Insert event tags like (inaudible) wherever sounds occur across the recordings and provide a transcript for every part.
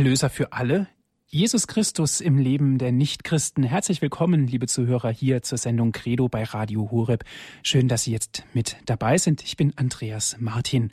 Erlöser für alle, Jesus Christus im Leben der Nichtchristen. Herzlich willkommen, liebe Zuhörer, hier zur Sendung Credo bei Radio Horeb. Schön, dass Sie jetzt mit dabei sind. Ich bin Andreas Martin.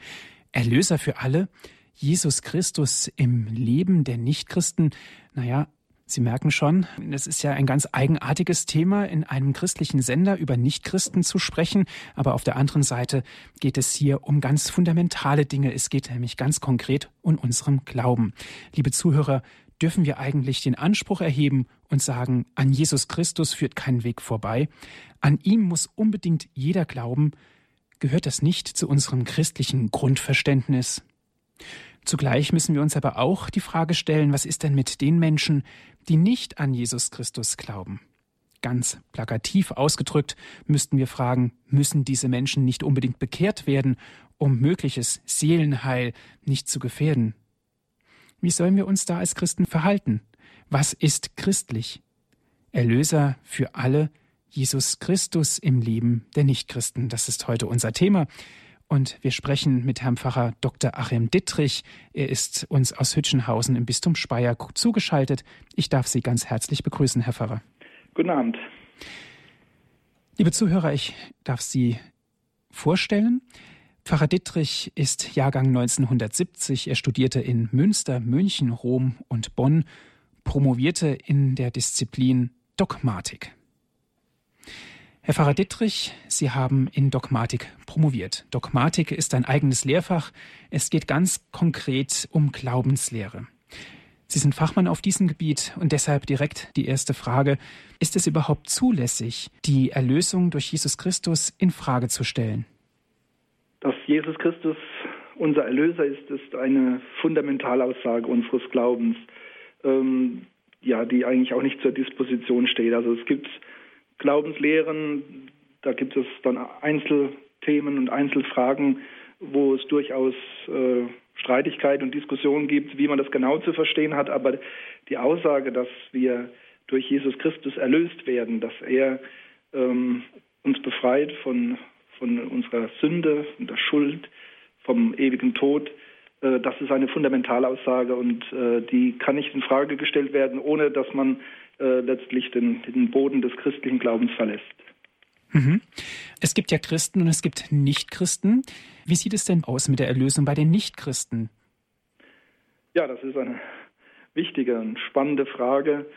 Erlöser für alle, Jesus Christus im Leben der Nichtchristen. Naja, Sie merken schon, es ist ja ein ganz eigenartiges Thema, in einem christlichen Sender über Nichtchristen zu sprechen. Aber auf der anderen Seite geht es hier um ganz fundamentale Dinge. Es geht nämlich ganz konkret um unserem Glauben. Liebe Zuhörer, dürfen wir eigentlich den Anspruch erheben und sagen, an Jesus Christus führt kein Weg vorbei. An ihm muss unbedingt jeder glauben. Gehört das nicht zu unserem christlichen Grundverständnis? Zugleich müssen wir uns aber auch die Frage stellen, was ist denn mit den Menschen, die nicht an Jesus Christus glauben? Ganz plakativ ausgedrückt müssten wir fragen, müssen diese Menschen nicht unbedingt bekehrt werden, um mögliches Seelenheil nicht zu gefährden? Wie sollen wir uns da als Christen verhalten? Was ist christlich? Erlöser für alle, Jesus Christus im Leben der Nichtchristen. Das ist heute unser Thema. Und wir sprechen mit Herrn Pfarrer Dr. Achim Dittrich. Er ist uns aus Hütchenhausen im Bistum Speyer zugeschaltet. Ich darf Sie ganz herzlich begrüßen, Herr Pfarrer. Guten Abend. Liebe Zuhörer, ich darf Sie vorstellen. Pfarrer Dittrich ist Jahrgang 1970. Er studierte in Münster, München, Rom und Bonn, promovierte in der Disziplin Dogmatik. Herr Pfarrer Dittrich, Sie haben in Dogmatik promoviert. Dogmatik ist ein eigenes Lehrfach. Es geht ganz konkret um Glaubenslehre. Sie sind Fachmann auf diesem Gebiet und deshalb direkt die erste Frage. Ist es überhaupt zulässig, die Erlösung durch Jesus Christus in Frage zu stellen? Dass Jesus Christus unser Erlöser ist, ist eine Fundamentalaussage unseres Glaubens, ähm, ja, die eigentlich auch nicht zur Disposition steht. Also es gibt Glaubenslehren, da gibt es dann Einzelthemen und Einzelfragen, wo es durchaus äh, Streitigkeit und Diskussion gibt, wie man das genau zu verstehen hat. Aber die Aussage, dass wir durch Jesus Christus erlöst werden, dass er ähm, uns befreit von, von unserer Sünde, von der Schuld, vom ewigen Tod, äh, das ist eine Fundamentalaussage und äh, die kann nicht in Frage gestellt werden, ohne dass man äh, letztlich den, den, Boden des christlichen Glaubens verlässt. Mhm. Es gibt ja Christen und es gibt Nichtchristen. Wie sieht es denn aus mit der Erlösung bei den Nichtchristen? Ja, das ist eine wichtige und spannende Frage,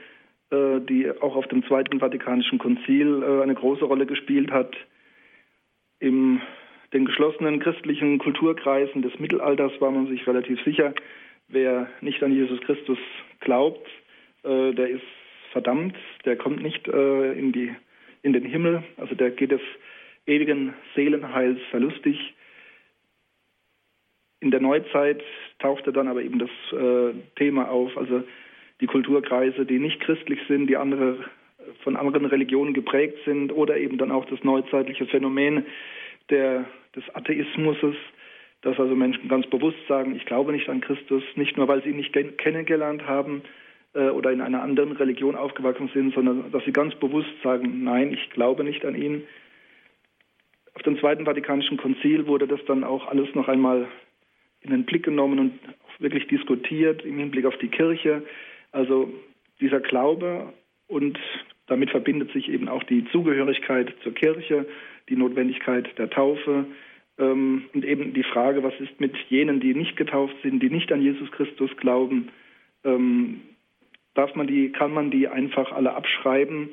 äh, die auch auf dem Zweiten Vatikanischen Konzil äh, eine große Rolle gespielt hat. In den geschlossenen christlichen Kulturkreisen des Mittelalters war man sich relativ sicher, wer nicht an Jesus Christus glaubt, der ist verdammt, der kommt nicht äh, in, die, in den Himmel, also der geht des ewigen Seelenheils verlustig. In der Neuzeit tauchte dann aber eben das äh, Thema auf, also die Kulturkreise, die nicht christlich sind, die andere von anderen Religionen geprägt sind oder eben dann auch das neuzeitliche Phänomen der, des Atheismus, dass also Menschen ganz bewusst sagen, ich glaube nicht an Christus, nicht nur weil sie ihn nicht kennengelernt haben, oder in einer anderen Religion aufgewachsen sind, sondern dass sie ganz bewusst sagen, nein, ich glaube nicht an ihn. Auf dem Zweiten Vatikanischen Konzil wurde das dann auch alles noch einmal in den Blick genommen und wirklich diskutiert im Hinblick auf die Kirche. Also dieser Glaube und damit verbindet sich eben auch die Zugehörigkeit zur Kirche, die Notwendigkeit der Taufe ähm, und eben die Frage, was ist mit jenen, die nicht getauft sind, die nicht an Jesus Christus glauben, ähm, darf man die, kann man die einfach alle abschreiben.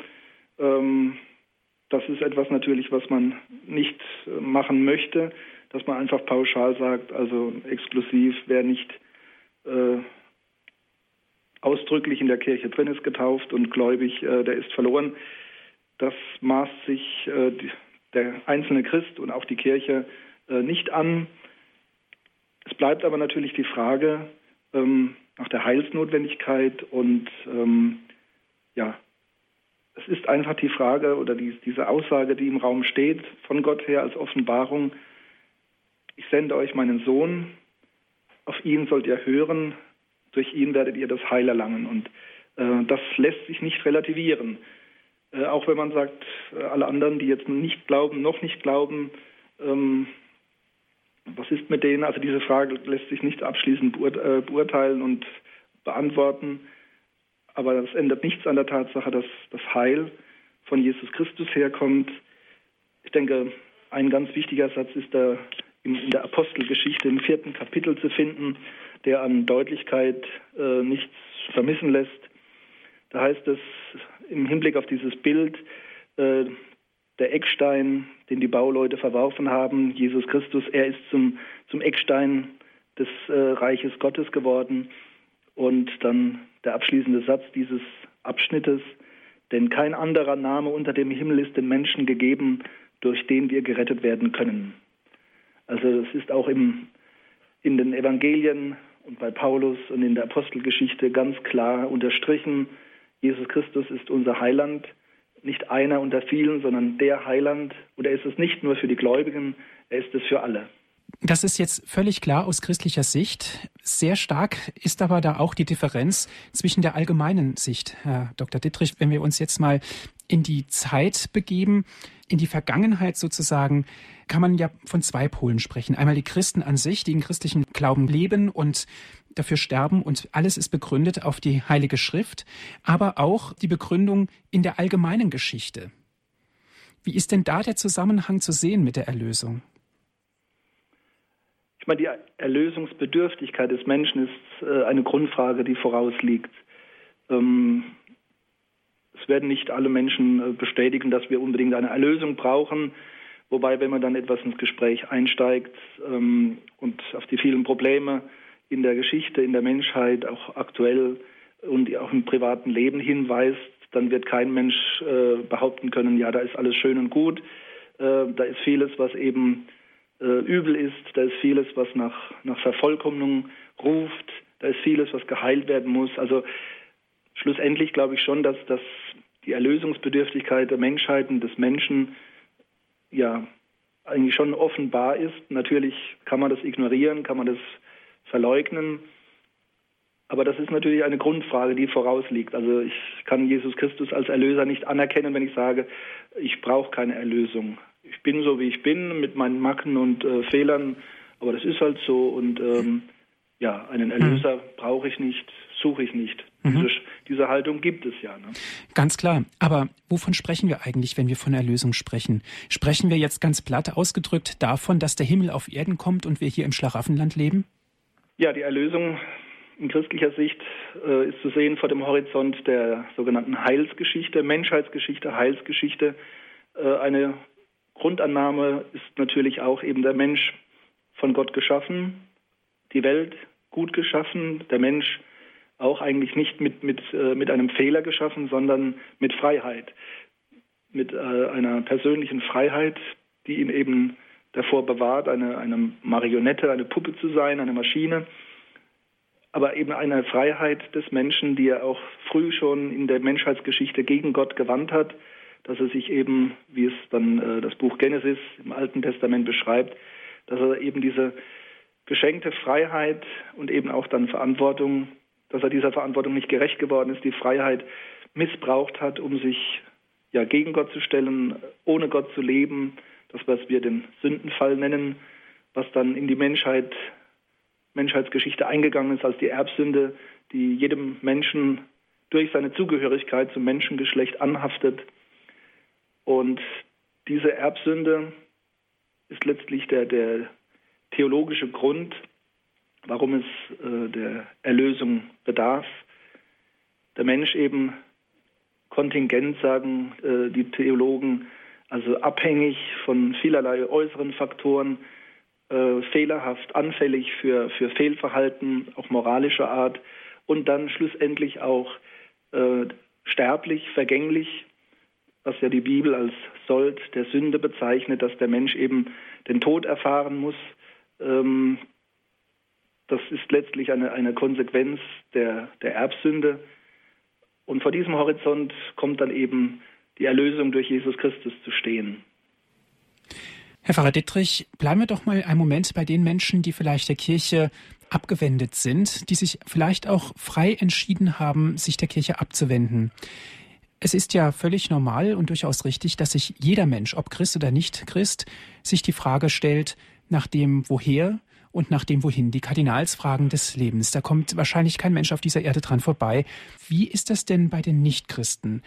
Ähm, das ist etwas natürlich, was man nicht äh, machen möchte, dass man einfach pauschal sagt, also exklusiv, wer nicht äh, ausdrücklich in der Kirche drin ist, getauft und gläubig, äh, der ist verloren. Das maßt sich äh, der einzelne Christ und auch die Kirche äh, nicht an. Es bleibt aber natürlich die Frage, ähm, nach der Heilsnotwendigkeit und ähm, ja, es ist einfach die Frage oder die, diese Aussage, die im Raum steht, von Gott her als Offenbarung, ich sende euch meinen Sohn, auf ihn sollt ihr hören, durch ihn werdet ihr das Heil erlangen. Und äh, das lässt sich nicht relativieren. Äh, auch wenn man sagt, äh, alle anderen, die jetzt nicht glauben, noch nicht glauben, ähm, was ist mit denen? Also diese Frage lässt sich nicht abschließend äh, beurteilen und beantworten. Aber das ändert nichts an der Tatsache, dass das Heil von Jesus Christus herkommt. Ich denke, ein ganz wichtiger Satz ist da in, der Apostelgeschichte im vierten Kapitel zu finden, der an Deutlichkeit äh, nichts vermissen lässt. Da heißt es im Hinblick auf dieses Bild, äh, der Eckstein, den die Bauleute verworfen haben, Jesus Christus, er ist zum, zum Eckstein des äh, Reiches Gottes geworden. Und dann der abschließende Satz dieses Abschnittes, denn kein anderer Name unter dem Himmel ist den Menschen gegeben, durch den wir gerettet werden können. Also es ist auch im, in den Evangelien und bei Paulus und in der Apostelgeschichte ganz klar unterstrichen, Jesus Christus ist unser Heiland, nicht einer unter vielen, sondern der Heiland. Und er ist es nicht nur für die Gläubigen, er ist es für alle. Das ist jetzt völlig klar aus christlicher Sicht. Sehr stark ist aber da auch die Differenz zwischen der allgemeinen Sicht, Herr Dr. Dittrich. Wenn wir uns jetzt mal in die Zeit begeben, in die Vergangenheit sozusagen, kann man ja von zwei Polen sprechen. Einmal die Christen an sich, die in christlichen Glauben leben und dafür sterben und alles ist begründet auf die Heilige Schrift, aber auch die Begründung in der allgemeinen Geschichte. Wie ist denn da der Zusammenhang zu sehen mit der Erlösung? Ich meine, die Erlösungsbedürftigkeit des Menschen ist äh, eine Grundfrage, die vorausliegt. Ähm, es werden nicht alle Menschen äh, bestätigen, dass wir unbedingt eine Erlösung brauchen. Wobei, wenn man dann etwas ins Gespräch einsteigt ähm, und auf die vielen Probleme in der Geschichte, in der Menschheit, auch aktuell und auch im privaten Leben hinweist, dann wird kein Mensch äh, behaupten können, ja, da ist alles schön und gut. Äh, da ist vieles, was eben äh, übel ist, da ist vieles, was nach, nach Vervollkommnung ruft, da ist vieles, was geheilt werden muss. Also schlussendlich glaube ich schon, dass, dass die Erlösungsbedürftigkeit der Menschheit und des Menschen ja eigentlich schon offenbar ist. Natürlich kann man das ignorieren, kann man das verleugnen. Aber das ist natürlich eine Grundfrage, die vorausliegt. Also ich kann Jesus Christus als Erlöser nicht anerkennen, wenn ich sage, ich brauche keine Erlösung ich bin so, wie ich bin, mit meinen Macken und äh, Fehlern, aber das ist halt so und ähm, ja, einen Erlöser mhm. brauche ich nicht, suche ich nicht. Mhm. Diese, diese, Haltung gibt es ja. Ne? Ganz klar. Aber wovon sprechen wir eigentlich, wenn wir von Erlösung sprechen? Sprechen wir jetzt ganz platt ausgedrückt davon, dass der Himmel auf Erden kommt und wir hier im Schlaraffenland leben? Ja, die Erlösung in christlicher Sicht äh, ist zu sehen vor dem Horizont der sogenannten Heilsgeschichte, Menschheitsgeschichte, Heilsgeschichte, äh, eine Grundannahme ist natürlich auch eben der Mensch von Gott geschaffen, die Welt gut geschaffen, der Mensch auch eigentlich nicht mit, mit, äh, mit einem Fehler geschaffen, sondern mit Freiheit, mit äh, einer persönlichen Freiheit, die ihn eben davor bewahrt, eine, eine Marionette, eine Puppe zu sein, eine Maschine, aber eben eine Freiheit des Menschen, die er auch früh schon in der Menschheitsgeschichte gegen Gott gewandt hat dass er sich eben, wie es dann äh, das Buch Genesis im Alten Testament beschreibt, dass er eben diese geschenkte Freiheit und eben auch dann Verantwortung, dass er dieser Verantwortung nicht gerecht geworden ist, die Freiheit missbraucht hat, um sich ja gegen Gott zu stellen, ohne Gott zu leben, das was wir den Sündenfall nennen, was dann in die Menschheit Menschheitsgeschichte eingegangen ist als die Erbsünde, die jedem Menschen durch seine Zugehörigkeit zum Menschengeschlecht anhaftet. Und diese Erbsünde ist letztlich der, der theologische Grund, warum es äh, der Erlösung bedarf. Der Mensch eben Kontingent, sagen äh, die Theologen, also abhängig von vielerlei äußeren Faktoren, äh, fehlerhaft, anfällig für, für Fehlverhalten, auch moralischer Art und dann schlussendlich auch äh, sterblich, vergänglich was ja die Bibel als Sold der Sünde bezeichnet, dass der Mensch eben den Tod erfahren muss. Ähm, das ist letztlich eine, eine Konsequenz der, der Erbsünde. Und vor diesem Horizont kommt dann eben die Erlösung durch Jesus Christus zu stehen. Herr Pfarrer Dittrich, bleiben wir doch mal einen Moment bei den Menschen, die vielleicht der Kirche abgewendet sind, die sich vielleicht auch frei entschieden haben, sich der Kirche abzuwenden. Es ist ja völlig normal und durchaus richtig, dass sich jeder Mensch, ob Christ oder nicht Christ, sich die Frage stellt nach dem Woher und nach dem Wohin, die Kardinalsfragen des Lebens. Da kommt wahrscheinlich kein Mensch auf dieser Erde dran vorbei. Wie ist das denn bei den Nichtchristen?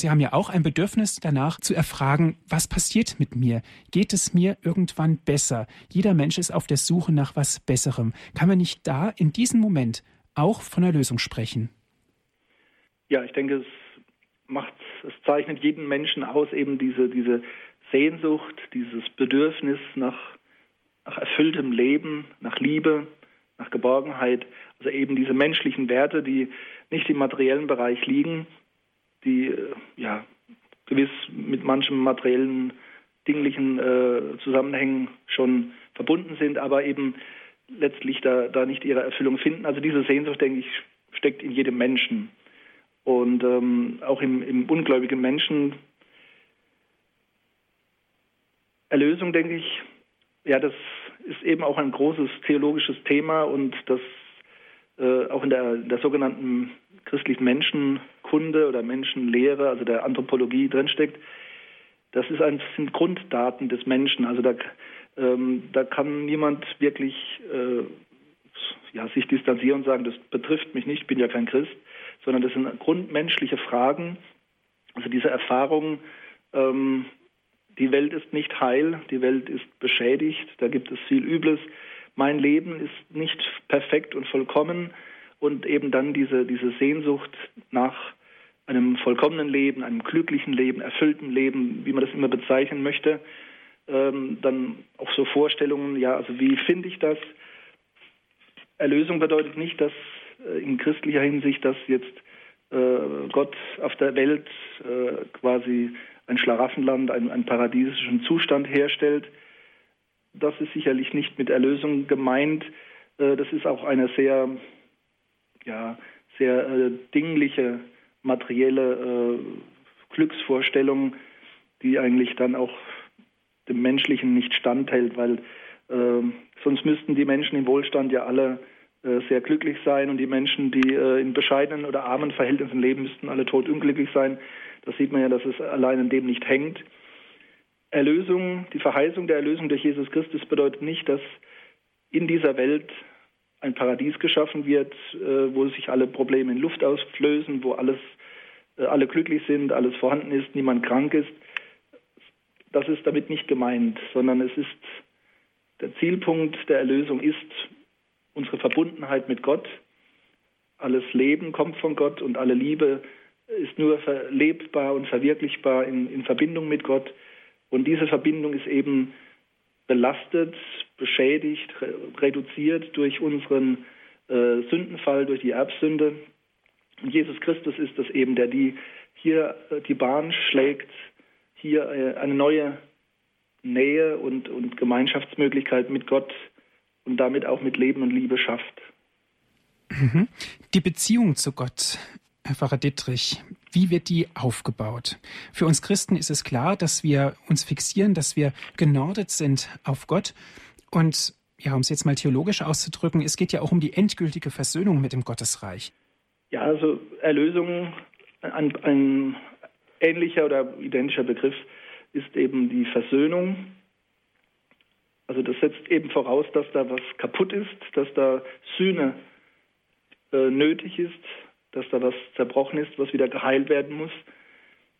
Sie haben ja auch ein Bedürfnis danach zu erfragen, was passiert mit mir? Geht es mir irgendwann besser? Jeder Mensch ist auf der Suche nach was Besserem. Kann man nicht da in diesem Moment auch von der Lösung sprechen? Ja, ich denke, es macht, es zeichnet jeden Menschen aus, eben diese, diese Sehnsucht, dieses Bedürfnis nach, nach erfülltem Leben, nach Liebe, nach Geborgenheit, also eben diese menschlichen Werte, die nicht im materiellen Bereich liegen, die äh, ja gewiss mit manchen materiellen, dinglichen äh, Zusammenhängen schon verbunden sind, aber eben letztlich da, da nicht ihre Erfüllung finden. Also diese Sehnsucht, denke ich, steckt in jedem Menschen. Und ähm, auch im, im ungläubigen Menschen. Erlösung, denke ich, ja, das ist eben auch ein großes theologisches Thema und das äh, auch in der, der sogenannten christlichen Menschenkunde oder Menschenlehre, also der Anthropologie drinsteckt. Das ist ein, sind Grunddaten des Menschen. Also da, ähm, da kann niemand wirklich äh, ja, sich distanzieren und sagen, das betrifft mich nicht, ich bin ja kein Christ, sondern das sind grundmenschliche Fragen. Also diese Erfahrung, ähm, die Welt ist nicht heil, die Welt ist beschädigt, da gibt es viel Übles. Mein Leben ist nicht perfekt und vollkommen und eben dann diese, diese Sehnsucht nach einem vollkommenen Leben, einem glücklichen Leben, erfüllten Leben, wie man das immer bezeichnen möchte. Ähm, dann auch so Vorstellungen, ja, also wie finde ich das? Erlösung bedeutet nicht, dass äh, in christlicher Hinsicht, dass jetzt äh, Gott auf der Welt äh, quasi ein Schlaraffenland, einen, einen paradiesischen Zustand herstellt. Das ist sicherlich nicht mit Erlösung gemeint. Äh, das ist auch eine sehr ja, sehr äh, dingliche materielle äh, Glücksvorstellung, die eigentlich dann auch dem Menschlichen nicht standhält, weil äh, sonst müssten die Menschen im Wohlstand ja alle sehr glücklich sein und die Menschen, die in bescheidenen oder armen Verhältnissen leben, müssten alle totunglücklich sein. Das sieht man ja, dass es allein an dem nicht hängt. Erlösung, die Verheißung der Erlösung durch Jesus Christus bedeutet nicht, dass in dieser Welt ein Paradies geschaffen wird, äh, wo sich alle Probleme in Luft ausflößen, wo alles, äh, alle glücklich sind, alles vorhanden ist, niemand krank ist. Das ist damit nicht gemeint, sondern es ist der Zielpunkt der Erlösung ist unsere Verbundenheit mit Gott. Alles Leben kommt von Gott und alle Liebe ist nur verlebbar und verwirklichbar in, in Verbindung mit Gott. Und diese Verbindung ist eben belastet, beschädigt, reduziert durch unseren äh, Sündenfall, durch die Erbsünde. Und Jesus Christus ist es eben, der die hier äh, die Bahn schlägt, hier äh, eine neue Nähe und, und Gemeinschaftsmöglichkeit mit Gott und damit auch mit Leben und Liebe schafft. Mhm. Die Beziehung zu Gott Herr Pfarrer Dittrich, wie wird die aufgebaut? Für uns Christen ist es klar, dass wir uns fixieren, dass wir genordet sind auf Gott. Und ja, um es jetzt mal theologisch auszudrücken, es geht ja auch um die endgültige Versöhnung mit dem Gottesreich. Ja, also Erlösung, ein, ein ähnlicher oder identischer Begriff ist eben die Versöhnung. Also das setzt eben voraus, dass da was kaputt ist, dass da Sühne äh, nötig ist, dass da was zerbrochen ist, was wieder geheilt werden muss,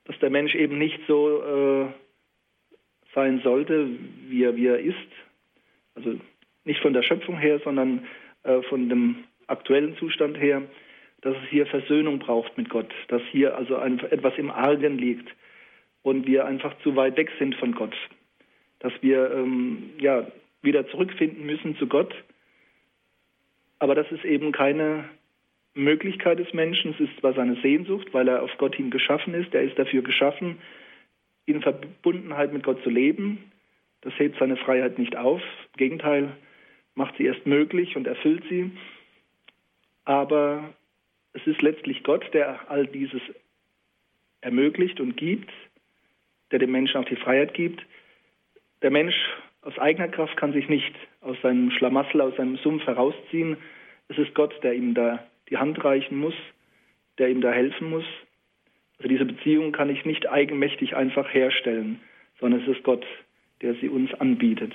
dass der Mensch eben nicht so äh, sein sollte, wie er, wie er ist. Also nicht von der Schöpfung her, sondern äh, von dem aktuellen Zustand her, dass es hier Versöhnung braucht mit Gott, dass hier also ein, etwas im Argen liegt und wir einfach zu weit weg sind von Gott, dass wir ähm, ja wieder zurückfinden müssen zu Gott. Aber das ist eben keine Möglichkeit des Menschen, es ist zwar seine Sehnsucht, weil er auf Gott hin geschaffen ist, er ist dafür geschaffen, in Verbundenheit mit Gott zu leben. Das hebt seine Freiheit nicht auf, im Gegenteil, macht sie erst möglich und erfüllt sie. Aber es ist letztlich Gott, der all dieses ermöglicht und gibt, der dem Menschen auch die Freiheit gibt. Der Mensch aus eigener Kraft kann sich nicht aus seinem Schlamassel, aus seinem Sumpf herausziehen. Es ist Gott, der ihm da die Hand reichen muss, der ihm da helfen muss. Also diese Beziehung kann ich nicht eigenmächtig einfach herstellen, sondern es ist Gott, der sie uns anbietet.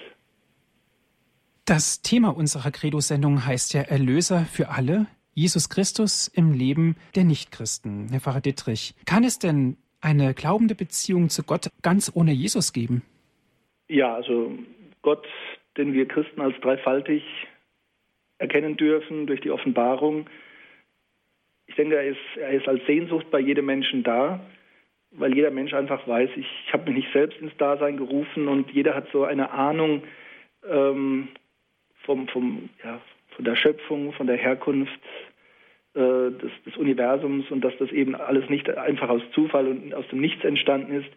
Das Thema unserer Credo-Sendung heißt ja Erlöser für alle, Jesus Christus im Leben der Nichtchristen. Herr Pfarrer Dittrich, kann es denn eine glaubende Beziehung zu Gott ganz ohne Jesus geben? Ja, also Gott, den wir Christen als dreifaltig erkennen dürfen durch die Offenbarung. Ich denke, er ist, er ist als Sehnsucht bei jedem Menschen da, weil jeder Mensch einfach weiß, ich, ich habe mich nicht selbst ins Dasein gerufen und jeder hat so eine Ahnung, ähm, vom, vom, ja, von der Schöpfung, von der Herkunft äh, des, des, Universums und dass das eben alles nicht einfach aus Zufall und aus dem Nichts entstanden ist.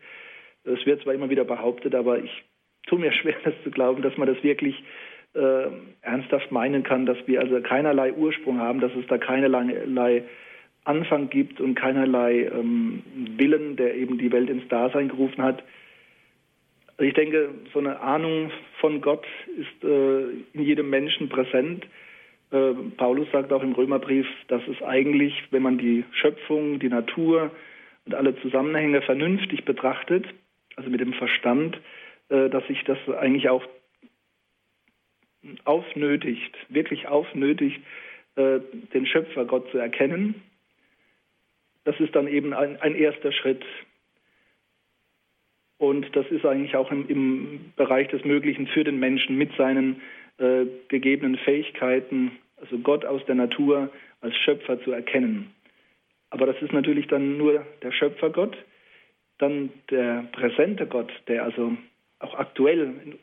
Es wird zwar immer wieder behauptet, aber ich tue mir (laughs) schwer, das zu glauben, dass man das wirklich äh, ernsthaft meinen kann, dass wir also keinerlei Ursprung haben, dass es da keinerlei Anfang gibt und keinerlei ähm, Willen, der eben die Welt ins Dasein gerufen hat. Ich denke, so eine Ahnung von Gott ist äh, in jedem Menschen präsent. Äh, Paulus sagt auch im Römerbrief, dass es eigentlich, wenn man die Schöpfung, die Natur und alle Zusammenhänge vernünftig betrachtet, also mit dem Verstand, äh, dass sich das eigentlich auch aufnötigt, wirklich aufnötigt, äh, den Schöpfer Gott zu erkennen. Das ist dann eben ein, ein erster Schritt und das ist eigentlich auch im, im Bereich des Möglichen für den Menschen mit seinen äh, gegebenen Fähigkeiten, also Gott aus der Natur als Schöpfer zu erkennen. Aber das ist natürlich dann nur der Schöpfergott, dann der präsente Gott, der also auch aktuell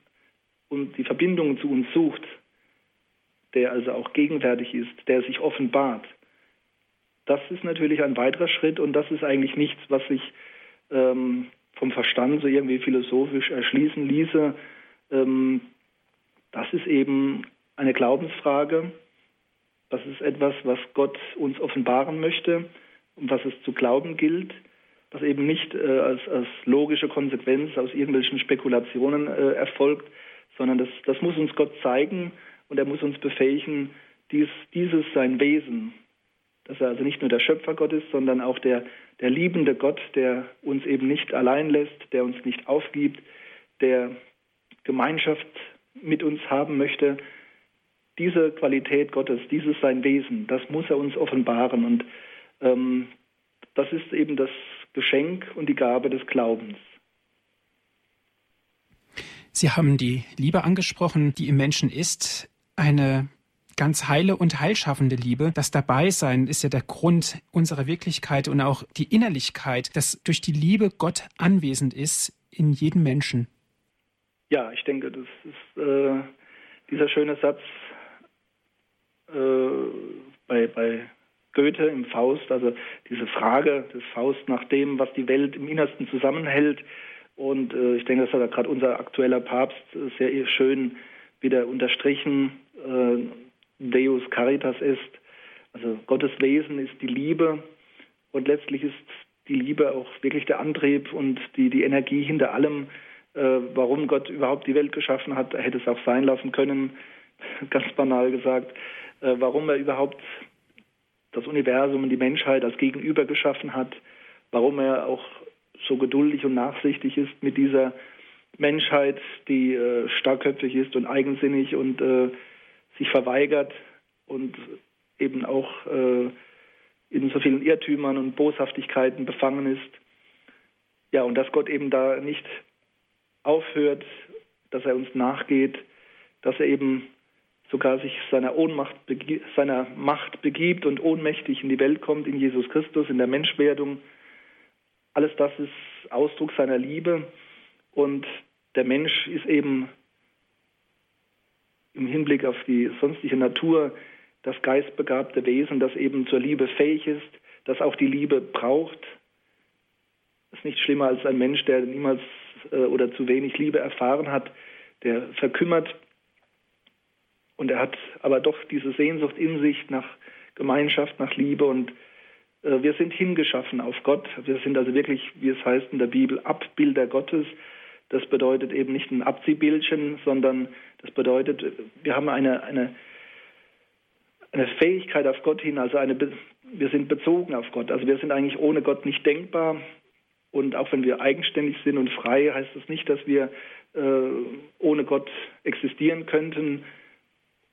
und die Verbindungen zu uns sucht, der also auch gegenwärtig ist, der sich offenbart. Das ist natürlich ein weiterer Schritt und das ist eigentlich nichts, was sich ähm, vom Verstand so irgendwie philosophisch erschließen ließe. Ähm, das ist eben eine Glaubensfrage. Das ist etwas, was Gott uns offenbaren möchte und was es zu glauben gilt, was eben nicht äh, als, als, logische Konsequenz aus irgendwelchen Spekulationen äh, erfolgt, sondern das, das muss uns Gott zeigen und er muss uns befähigen, dies, dieses sein Wesen, dass er also nicht nur der Schöpfer Gott ist, sondern auch der, der liebende Gott, der uns eben nicht allein lässt, der uns nicht aufgibt, der Gemeinschaft mit uns haben möchte. Diese Qualität Gottes, dieses sein Wesen, das muss er uns offenbaren. Und ähm, das ist eben das Geschenk und die Gabe des Glaubens. Sie haben die Liebe angesprochen, die im Menschen ist. Eine ganz heile und heilschaffende Liebe. Das Dabeisein ist ja der Grund unserer Wirklichkeit und auch die Innerlichkeit, dass durch die Liebe Gott anwesend ist in jedem Menschen. Ja, ich denke, das ist äh, dieser schöne Satz äh, bei, bei Goethe im Faust, also diese Frage des Faust nach dem, was die Welt im Innersten zusammenhält. Und äh, ich denke, das hat gerade unser aktueller Papst sehr schön wieder unterstrichen. Äh, Deus Caritas ist. Also Gottes Wesen ist die Liebe und letztlich ist die Liebe auch wirklich der Antrieb und die, die Energie hinter allem, äh, warum Gott überhaupt die Welt geschaffen hat. Er hätte es auch sein lassen können, (laughs) ganz banal gesagt, äh, warum er überhaupt das Universum und die Menschheit als Gegenüber geschaffen hat, warum er auch so geduldig und nachsichtig ist mit dieser Menschheit, die äh, starkköpfig ist und eigensinnig und äh, sich verweigert und eben auch äh, in so vielen Irrtümern und Boshaftigkeiten befangen ist. Ja, und dass Gott eben da nicht aufhört, dass er uns nachgeht, dass er eben sogar sich seiner Ohnmacht, seiner Macht begibt und ohnmächtig in die Welt kommt, in Jesus Christus, in der Menschwerdung. Alles das ist Ausdruck seiner Liebe und der Mensch ist eben im Hinblick auf die sonstige Natur das geistbegabte Wesen, das eben zur Liebe fähig ist, das auch die Liebe braucht. Das ist nicht schlimmer als ein Mensch, der niemals äh, oder zu wenig Liebe erfahren hat, der verkümmert und er hat aber doch diese Sehnsucht in sich nach Gemeinschaft, nach Liebe und wir sind hingeschaffen auf Gott. Wir sind also wirklich, wie es heißt in der Bibel, Abbilder Gottes. Das bedeutet eben nicht ein Abziehbildchen, sondern das bedeutet, wir haben eine, eine, eine Fähigkeit auf Gott hin, also eine, wir sind bezogen auf Gott. Also wir sind eigentlich ohne Gott nicht denkbar. Und auch wenn wir eigenständig sind und frei, heißt das nicht, dass wir äh, ohne Gott existieren könnten.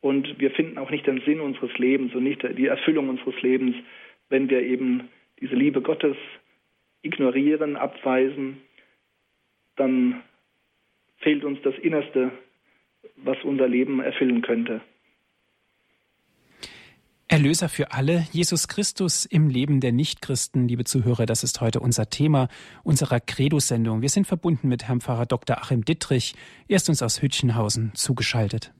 Und wir finden auch nicht den Sinn unseres Lebens und nicht die Erfüllung unseres Lebens, wenn wir eben diese Liebe Gottes ignorieren, abweisen, dann fehlt uns das Innerste, was unser Leben erfüllen könnte. Erlöser für alle, Jesus Christus im Leben der Nichtchristen, liebe Zuhörer, das ist heute unser Thema unserer Credo-Sendung. Wir sind verbunden mit Herrn Pfarrer Dr. Achim Dittrich. Er ist uns aus Hütchenhausen zugeschaltet.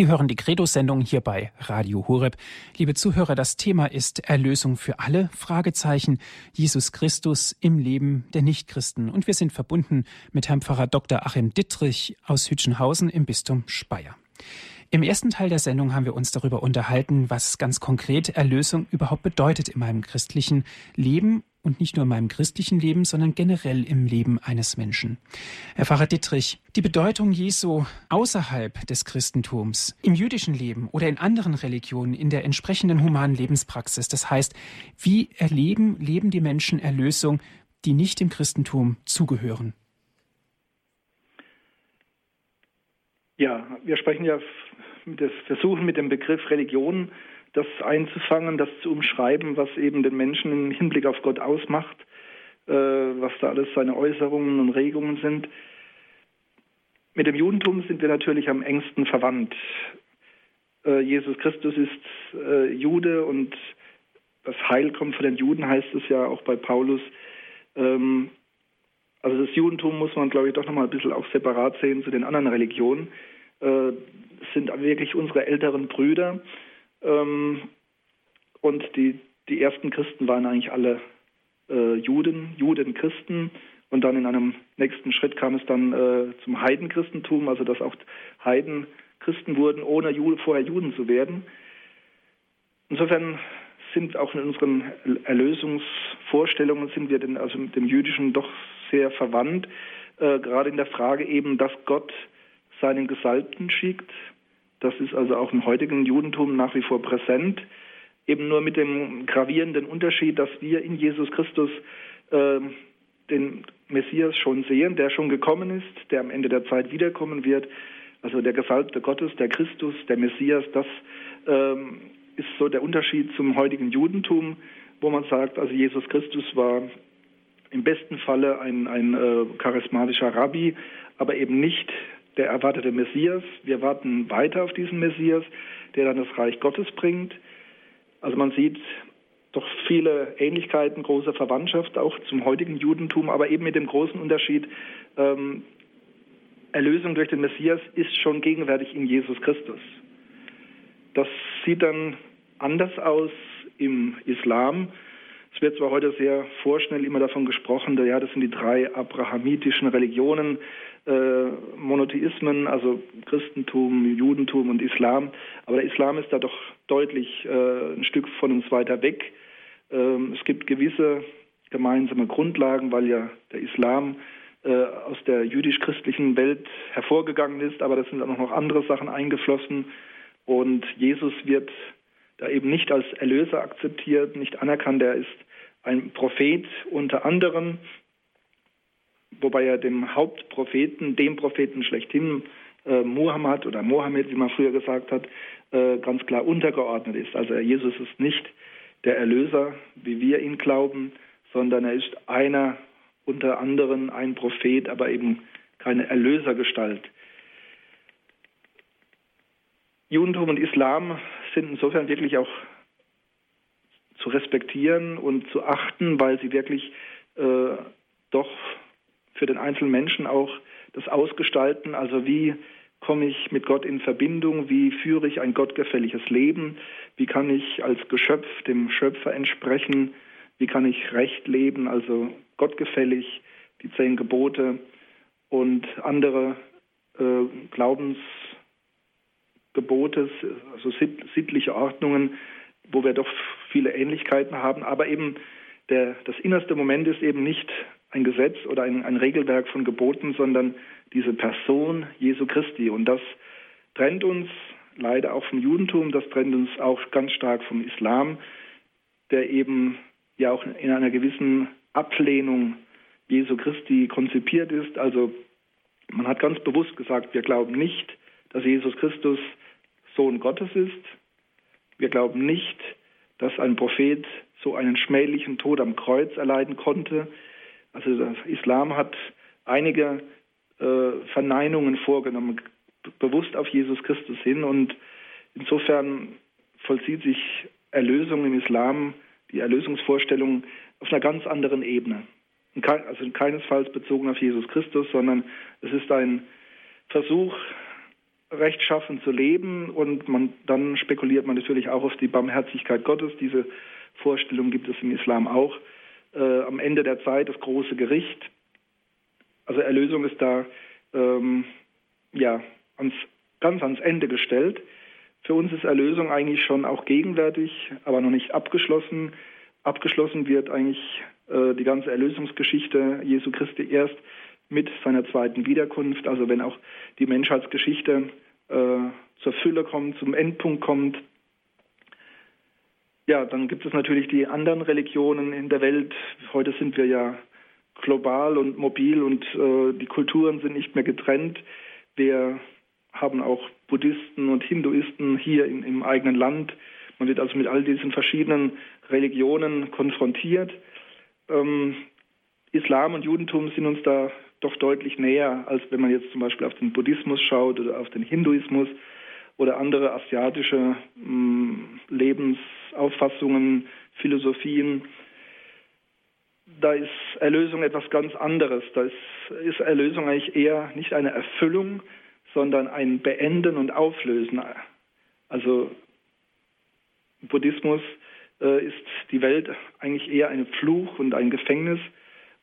Sie hören die Credo-Sendung hier bei Radio Horeb. Liebe Zuhörer, das Thema ist Erlösung für alle, Fragezeichen, Jesus Christus im Leben der Nichtchristen. Und wir sind verbunden mit Herrn Pfarrer Dr. Achim Dittrich aus Hütchenhausen im Bistum Speyer. Im ersten Teil der Sendung haben wir uns darüber unterhalten, was ganz konkret Erlösung überhaupt bedeutet in meinem christlichen Leben und nicht nur in meinem christlichen Leben, sondern generell im Leben eines Menschen. Herr Pfarrer Dittrich, die Bedeutung Jesu außerhalb des Christentums, im jüdischen Leben oder in anderen Religionen, in der entsprechenden humanen Lebenspraxis, das heißt, wie erleben, leben die Menschen Erlösung, die nicht dem Christentum zugehören? Ja, wir sprechen ja, versuchen mit dem Begriff Religion das einzufangen, das zu umschreiben, was eben den Menschen im Hinblick auf Gott ausmacht, äh, was da alles seine Äußerungen und Regungen sind. Mit dem Judentum sind wir natürlich am engsten verwandt. Äh, Jesus Christus ist äh, Jude und das Heil kommt von den Juden, heißt es ja auch bei Paulus. Ähm, also das Judentum muss man, glaube ich, doch nochmal ein bisschen auch separat sehen zu den anderen Religionen. Äh, sind wirklich unsere älteren Brüder. Ähm, und die, die ersten Christen waren eigentlich alle äh, Juden, Juden, Christen. Und dann in einem nächsten Schritt kam es dann äh, zum Heidenchristentum, also dass auch Heiden Christen wurden, ohne Jude, vorher Juden zu werden. Insofern sind auch in unseren Erlösungsvorstellungen sind wir den, also mit dem Jüdischen doch sehr verwandt, äh, gerade in der Frage eben, dass Gott seinen Gesalbten schickt, das ist also auch im heutigen Judentum nach wie vor präsent, eben nur mit dem gravierenden Unterschied, dass wir in Jesus Christus äh, den Messias schon sehen, der schon gekommen ist, der am Ende der Zeit wiederkommen wird. Also der Gesalbte Gottes, der Christus, der Messias, das ähm, ist so der Unterschied zum heutigen Judentum, wo man sagt, also Jesus Christus war im besten Falle ein, ein äh, charismatischer Rabbi, aber eben nicht der erwartete Messias. Wir warten weiter auf diesen Messias, der dann das Reich Gottes bringt. Also man sieht doch viele Ähnlichkeiten, große Verwandtschaft auch zum heutigen Judentum, aber eben mit dem großen Unterschied, ähm, Erlösung durch den Messias ist schon gegenwärtig in Jesus Christus. Das sieht dann anders aus im Islam. Es wird zwar heute sehr vorschnell immer davon gesprochen, ja, das sind die drei abrahamitischen Religionen, Monotheismen, also Christentum, Judentum und Islam. Aber der Islam ist da doch deutlich äh, ein Stück von uns weiter weg. Ähm, es gibt gewisse gemeinsame Grundlagen, weil ja der Islam äh, aus der jüdisch-christlichen Welt hervorgegangen ist, aber da sind auch noch andere Sachen eingeflossen. Und Jesus wird da eben nicht als Erlöser akzeptiert, nicht anerkannt. Er ist ein Prophet unter anderem, wobei er dem Hauptpropheten, dem Propheten schlechthin, äh, Muhammad oder Mohammed, wie man früher gesagt hat, äh, ganz klar untergeordnet ist. Also Jesus ist nicht der Erlöser, wie wir ihn glauben, sondern er ist einer unter anderem, ein Prophet, aber eben keine Erlösergestalt. Judentum und Islam sind insofern wirklich auch zu respektieren und zu achten, weil sie wirklich äh, doch für den einzelnen Menschen auch das Ausgestalten, also wie komme ich mit Gott in Verbindung, wie führe ich ein gottgefälliges Leben, wie kann ich als Geschöpf dem Schöpfer entsprechen, wie kann ich recht leben, also gottgefällig, die zehn Gebote. Und andere äh, Glaubensgebote, also sittliche Ordnungen, wo wir doch viele Ähnlichkeiten haben, aber eben der, das innerste Moment ist eben nicht ein Gesetz oder ein, ein Regelwerk von Geboten, sondern diese Person Jesu Christi. Und das trennt uns leider auch vom Judentum, das trennt uns auch ganz stark vom Islam, der eben ja auch in einer gewissen Ablehnung Jesu Christi konzipiert ist. Also man hat ganz bewusst gesagt, wir glauben nicht, dass Jesus Christus Sohn Gottes ist. Wir glauben nicht, dass ein Prophet so einen schmählichen Tod am Kreuz erleiden konnte. Also der Islam hat einige äh, Verneinungen vorgenommen, bewusst auf Jesus Christus hin. Und insofern vollzieht sich Erlösung im Islam, die Erlösungsvorstellung auf einer ganz anderen Ebene. Also keinesfalls bezogen auf Jesus Christus, sondern es ist ein Versuch, rechtschaffen zu leben und man, dann spekuliert man natürlich auch auf die Barmherzigkeit Gottes. Diese Vorstellung gibt es im Islam auch. Äh, am Ende der Zeit das große Gericht. Also Erlösung ist da ähm, ja ans, ganz ans Ende gestellt. Für uns ist Erlösung eigentlich schon auch gegenwärtig, aber noch nicht abgeschlossen. Abgeschlossen wird eigentlich äh, die ganze Erlösungsgeschichte Jesu Christi erst mit seiner zweiten Wiederkunft. Also wenn auch die Menschheitsgeschichte äh, zur Fülle kommt, zum Endpunkt kommt. Ja, dann gibt es natürlich die anderen Religionen in der Welt. Heute sind wir ja global und mobil und äh, die Kulturen sind nicht mehr getrennt. Wir haben auch Buddhisten und Hinduisten hier in, im eigenen Land. Man wird also mit all diesen verschiedenen Religionen konfrontiert. Ähm, Islam und Judentum sind uns da doch deutlich näher, als wenn man jetzt zum Beispiel auf den Buddhismus schaut oder auf den Hinduismus oder andere asiatische hm, Lebensauffassungen, Philosophien. Da ist Erlösung etwas ganz anderes. Da ist, Erlösung eigentlich eher nicht eine Erfüllung, sondern ein Beenden und Auflösen. Also Buddhismus äh, ist die Welt eigentlich eher ein Fluch und ein Gefängnis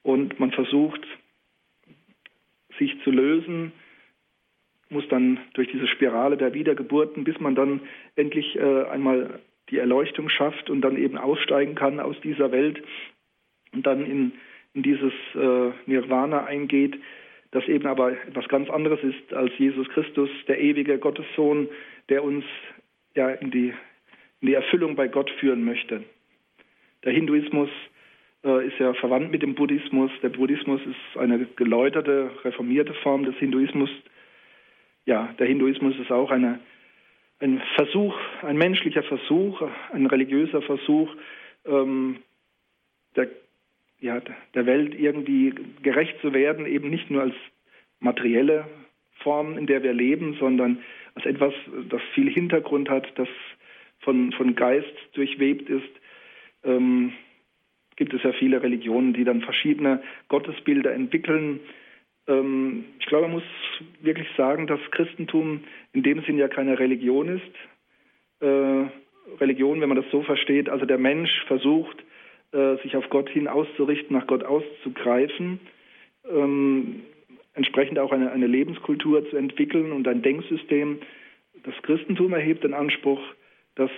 und man versucht, sich zu lösen, muss dann durch diese Spirale der Wiedergeburten, bis man dann endlich äh, einmal die Erleuchtung schafft und dann eben aussteigen kann aus dieser Welt und dann in, in dieses äh, Nirvana eingeht, das eben aber etwas ganz anderes ist als Jesus Christus, der ewige Gottessohn, der uns ja in die, in die Erfüllung bei Gott führen möchte. Der Hinduismus äh, ist ja verwandt mit dem Buddhismus. Der Buddhismus ist eine geläuterte, reformierte Form des Hinduismus. Ja, der Hinduismus ist auch eine, ein Versuch, ein menschlicher Versuch, ein religiöser Versuch, ähm, der ja, der Welt irgendwie gerecht zu werden, eben nicht nur als materielle Form, in der wir leben, sondern als etwas, das viel Hintergrund hat, das von, von Geist durchwebt ist. Ähm, gibt es ja viele Religionen, die dann verschiedene Gottesbilder entwickeln. Ähm, ich glaube, man muss wirklich sagen, dass Christentum in dem Sinn ja keine Religion ist. Äh, Religion, wenn man das so versteht, also der Mensch versucht, äh, sich auf Gott hin auszurichten, nach Gott auszugreifen, ähm, entsprechend auch eine, eine Lebenskultur zu entwickeln und ein Denksystem. Das Christentum erhebt den Anspruch, dass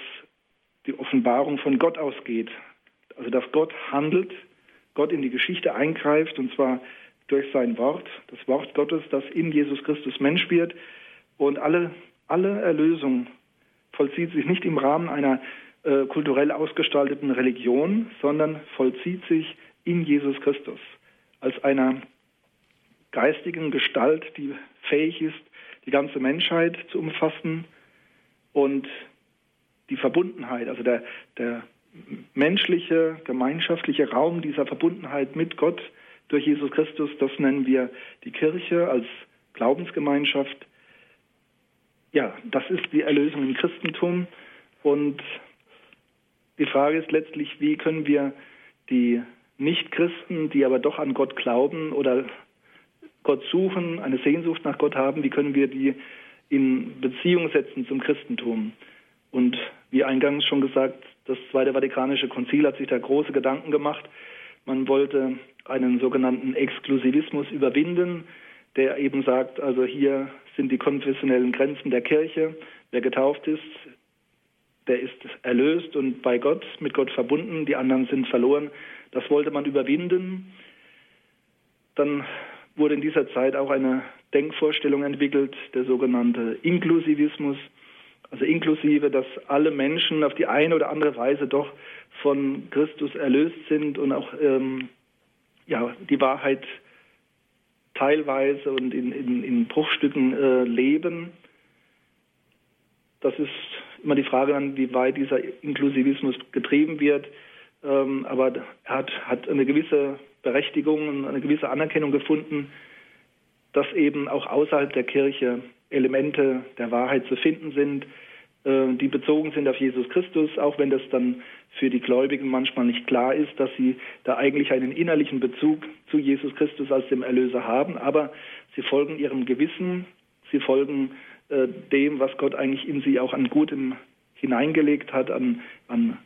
die Offenbarung von Gott ausgeht. Also dass Gott handelt, Gott in die Geschichte eingreift und zwar durch sein Wort, das Wort Gottes, das in Jesus Christus Mensch wird. Und alle, alle Erlösung vollzieht sich nicht im Rahmen einer äh, kulturell ausgestalteten Religion, sondern vollzieht sich in Jesus Christus als einer geistigen Gestalt, die fähig ist, die ganze Menschheit zu umfassen und die Verbundenheit, also der, der menschliche, gemeinschaftliche Raum dieser Verbundenheit mit Gott durch Jesus Christus, das nennen wir die Kirche als Glaubensgemeinschaft. Ja, das ist die Erlösung im Christentum und die Frage ist letztlich, wie können wir die Nichtchristen, die aber doch an Gott glauben oder Gott suchen, eine Sehnsucht nach Gott haben, wie können wir die in Beziehung setzen zum Christentum? Und wie eingangs schon gesagt, das Zweite Vatikanische Konzil hat sich da große Gedanken gemacht. Man wollte einen sogenannten Exklusivismus überwinden, der eben sagt, also hier sind die konfessionellen Grenzen der Kirche. Wer getauft ist, der ist erlöst und bei Gott, mit Gott verbunden, die anderen sind verloren. Das wollte man überwinden. Dann wurde in dieser Zeit auch eine Denkvorstellung entwickelt, der sogenannte Inklusivismus. Also inklusive, dass alle Menschen auf die eine oder andere Weise doch von Christus erlöst sind und auch ähm, ja, die Wahrheit teilweise und in, in, in Bruchstücken äh, leben. Das ist immer die Frage dann, wie weit dieser Inklusivismus getrieben wird. Ähm, aber er hat, hat eine gewisse Berechtigung und eine gewisse Anerkennung gefunden, dass eben auch außerhalb der Kirche Elemente der Wahrheit zu finden sind, die bezogen sind auf Jesus Christus, auch wenn das dann für die Gläubigen manchmal nicht klar ist, dass sie da eigentlich einen innerlichen Bezug zu Jesus Christus als dem Erlöser haben, aber sie folgen ihrem Gewissen, sie folgen äh, dem, was Gott eigentlich in sie auch an Gutem hineingelegt hat, an, an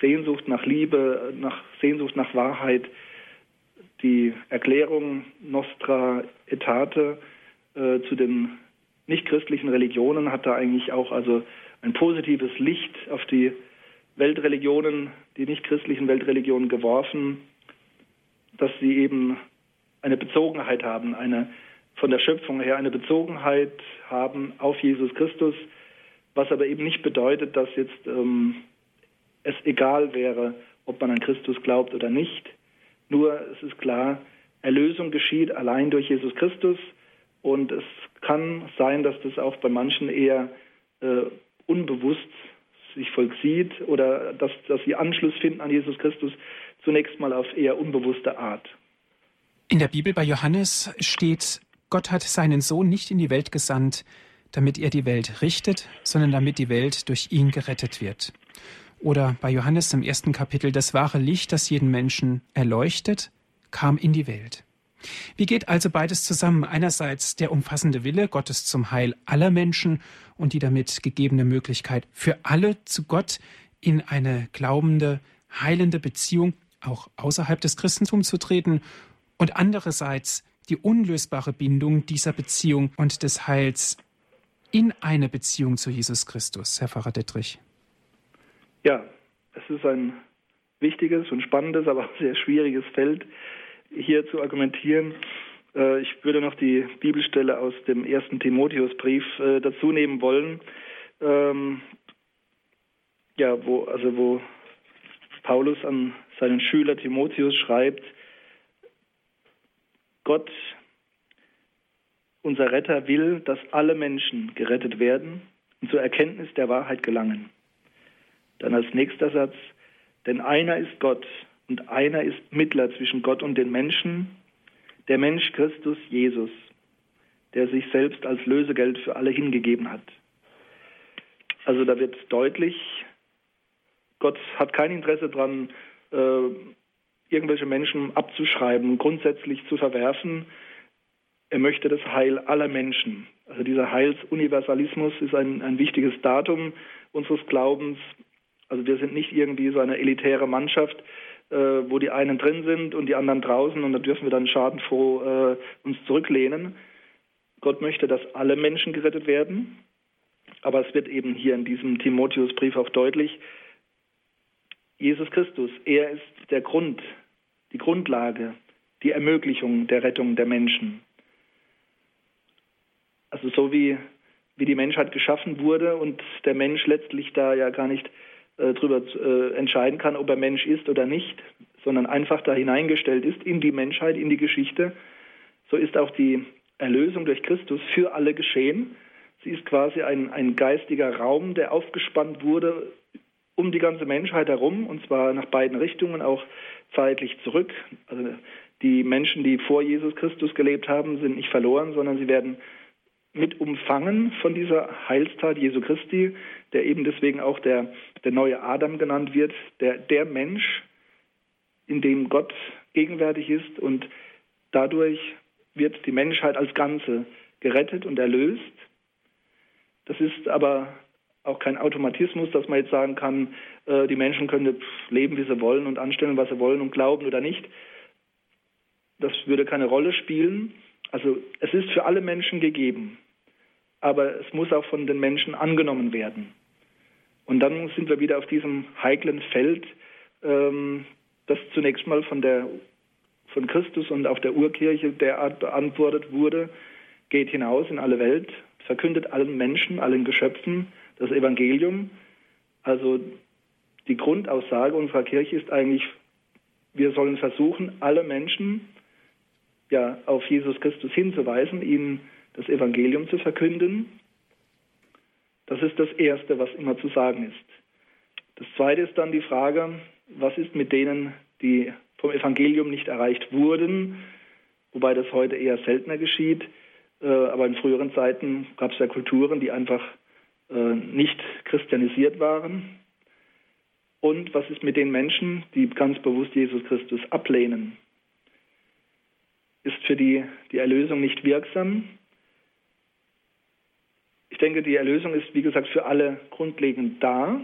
Sehnsucht nach Liebe, nach Sehnsucht nach Wahrheit, die Erklärung Nostra Etate äh, zu den nichtchristlichen Religionen hat da eigentlich auch also ein positives Licht auf die Weltreligionen, die nichtchristlichen Weltreligionen geworfen, dass sie eben eine Bezogenheit haben, eine von der Schöpfung her eine Bezogenheit haben auf Jesus Christus, was aber eben nicht bedeutet, dass jetzt ähm, es egal wäre, ob man an Christus glaubt oder nicht. Nur es ist klar, Erlösung geschieht allein durch Jesus Christus und es kann sein, dass das auch bei manchen eher äh, unbewusst sich vollzieht oder dass, dass sie Anschluss finden an Jesus Christus, zunächst mal auf eher unbewusste Art. In der Bibel bei Johannes steht, Gott hat seinen Sohn nicht in die Welt gesandt, damit er die Welt richtet, sondern damit die Welt durch ihn gerettet wird. Oder bei Johannes im ersten Kapitel, das wahre Licht, das jeden Menschen erleuchtet, kam in die Welt. Wie geht also beides zusammen? Einerseits der umfassende Wille Gottes zum Heil aller Menschen und die damit gegebene Möglichkeit für alle zu Gott in eine glaubende, heilende Beziehung auch außerhalb des Christentums zu treten und andererseits die unlösbare Bindung dieser Beziehung und des Heils in eine Beziehung zu Jesus Christus, Herr Pfarrer Dittrich. Ja, es ist ein wichtiges und spannendes, aber auch sehr schwieriges Feld, hier zu argumentieren. Äh, ich würde noch die Bibelstelle aus dem ersten Timotheusbrief äh, dazu nehmen wollen. Ähm, ja, wo, also wo Paulus an seinen Schüler Timotheus schreibt, Gott, unser Retter, will, dass alle Menschen gerettet werden und zur Erkenntnis der Wahrheit gelangen. Dann als nächster Satz, denn einer ist Gott und einer ist Mittler zwischen Gott und den Menschen, der Mensch Christus Jesus, der sich selbst als Lösegeld für alle hingegeben hat. Also da wird deutlich, Gott hat kein Interesse daran, äh, irgendwelche Menschen abzuschreiben, grundsätzlich zu verwerfen. Er möchte das Heil aller Menschen. Also dieser Heilsuniversalismus ist ein, ein wichtiges Datum unseres Glaubens. Also wir sind nicht irgendwie so eine elitäre Mannschaft, wo die einen drin sind und die anderen draußen und da dürfen wir dann schadenfroh äh, uns zurücklehnen. Gott möchte, dass alle Menschen gerettet werden, aber es wird eben hier in diesem Timotheusbrief auch deutlich, Jesus Christus, er ist der Grund, die Grundlage, die Ermöglichung der Rettung der Menschen. Also so wie, wie die Menschheit geschaffen wurde und der Mensch letztlich da ja gar nicht äh, darüber äh, entscheiden kann, ob er Mensch ist oder nicht, sondern einfach da hineingestellt ist in die Menschheit, in die Geschichte, so ist auch die Erlösung durch Christus für alle geschehen. Sie ist quasi ein, ein geistiger Raum, der aufgespannt wurde um die ganze Menschheit herum, und zwar nach beiden Richtungen, auch zeitlich zurück. Also die Menschen, die vor Jesus Christus gelebt haben, sind nicht verloren, sondern sie werden mit umfangen von dieser Heilstat Jesu Christi, der eben deswegen auch der, der neue Adam genannt wird, der, der Mensch, in dem Gott gegenwärtig ist und dadurch wird die Menschheit als Ganze gerettet und erlöst. Das ist aber auch kein Automatismus, dass man jetzt sagen kann, äh, die Menschen können leben, wie sie wollen und anstellen, was sie wollen und glauben oder nicht. Das würde keine Rolle spielen. Also es ist für alle Menschen gegeben aber es muss auch von den Menschen angenommen werden. Und dann sind wir wieder auf diesem heiklen Feld, ähm, das zunächst mal von, der, von Christus und auch der Urkirche derart beantwortet wurde, geht hinaus in alle Welt, verkündet allen Menschen, allen Geschöpfen das Evangelium. Also die Grundaussage unserer Kirche ist eigentlich, wir sollen versuchen, alle Menschen ja, auf Jesus Christus hinzuweisen, ihnen das Evangelium zu verkünden. Das ist das Erste, was immer zu sagen ist. Das Zweite ist dann die Frage, was ist mit denen, die vom Evangelium nicht erreicht wurden, wobei das heute eher seltener geschieht. Äh, aber in früheren Zeiten gab es ja Kulturen, die einfach äh, nicht christianisiert waren. Und was ist mit den Menschen, die ganz bewusst Jesus Christus ablehnen? Ist für die die Erlösung nicht wirksam? Ich denke, die Erlösung ist, wie gesagt, für alle grundlegend da.